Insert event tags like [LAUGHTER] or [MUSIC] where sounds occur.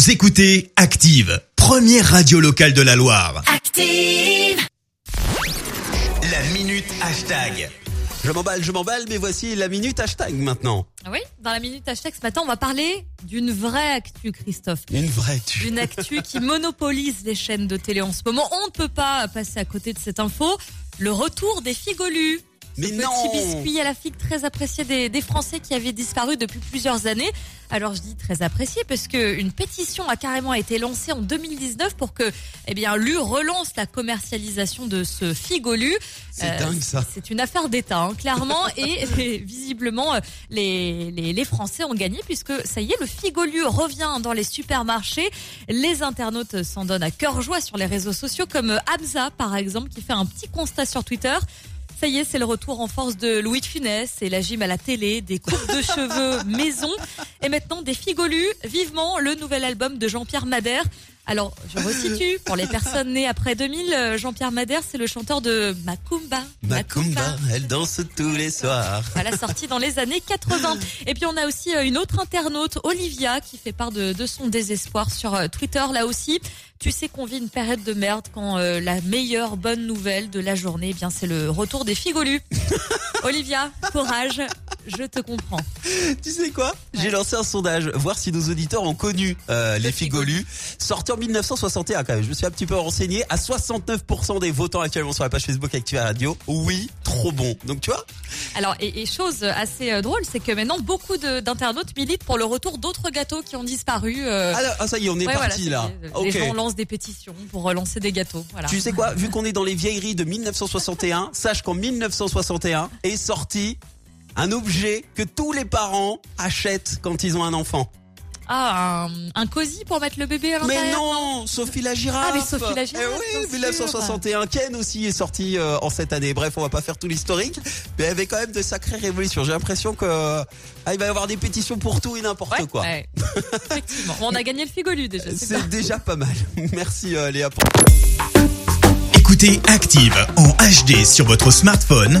Vous écoutez Active, première radio locale de la Loire. Active. La minute hashtag. Je m'emballe, je m'emballe, mais voici la minute hashtag maintenant. Ah Oui, dans la minute hashtag ce matin, on va parler d'une vraie actu, Christophe. Une vraie tu. Une actu qui [LAUGHS] monopolise les chaînes de télé en ce moment. On ne peut pas passer à côté de cette info. Le retour des figolus. Mais Ce non Petit biscuit à la figue très apprécié des, des Français qui avaient disparu depuis plusieurs années. Alors je dis très apprécié parce que une pétition a carrément été lancée en 2019 pour que, eh bien, l'U relance la commercialisation de ce figolu. C'est dingue, ça. C'est une affaire d'État, hein, clairement, [LAUGHS] et, et visiblement euh, les, les, les Français ont gagné puisque ça y est, le figolu revient dans les supermarchés. Les internautes s'en donnent à cœur joie sur les réseaux sociaux, comme Hamza par exemple, qui fait un petit constat sur Twitter. Ça y est, c'est le retour en force de Louis de Funès et la gym à la télé, des coupes de cheveux maison et maintenant des figolus. Vivement le nouvel album de Jean-Pierre Madère. Alors, je resitue, pour les personnes nées après 2000, euh, Jean-Pierre Madère, c'est le chanteur de Macumba. Macumba, elle danse tous les soirs. Voilà, sorti dans les années 80. [LAUGHS] Et puis on a aussi euh, une autre internaute, Olivia, qui fait part de, de son désespoir sur euh, Twitter, là aussi. Tu sais qu'on vit une période de merde quand euh, la meilleure bonne nouvelle de la journée, eh bien c'est le retour des figolus. [LAUGHS] Olivia, courage, je te comprends. [LAUGHS] Tu sais quoi? J'ai lancé un sondage, voir si nos auditeurs ont connu euh, les [LAUGHS] Le figolus. Sorti en 1961 quand même, je me suis un petit peu renseigné. À 69% des votants actuellement sur la page Facebook Active Radio, oui, trop bon. Donc tu vois? Alors, et, et chose assez euh, drôle, c'est que maintenant beaucoup d'internautes militent pour le retour d'autres gâteaux qui ont disparu. euh, ah, là, ah, ça y est, on est ouais, parti là. Les gens lancent des pétitions pour relancer des gâteaux. Voilà. Tu sais quoi? Vu qu'on est dans les vieilleries de 1961, sache qu'en 1961 est sorti un objet que tous les parents achètent quand ils ont un enfant. Ah, un, un cosy pour mettre le bébé à l'intérieur Mais non, Sophie la girafe. Ah, mais Sophie la girafe, Eh oui, bien sûr. 1961. Ken aussi est sorti euh, en cette année. Bref, on va pas faire tout l'historique, mais il y avait quand même de sacrées révolutions. J'ai l'impression que ah, il va y avoir des pétitions pour tout et n'importe Ouais, quoi. ouais. Effectivement. Bon, on a gagné le figolu déjà. C'est déjà pas mal. [LAUGHS] Merci euh, Léa. pour- Écoutez Active en HD sur votre smartphone,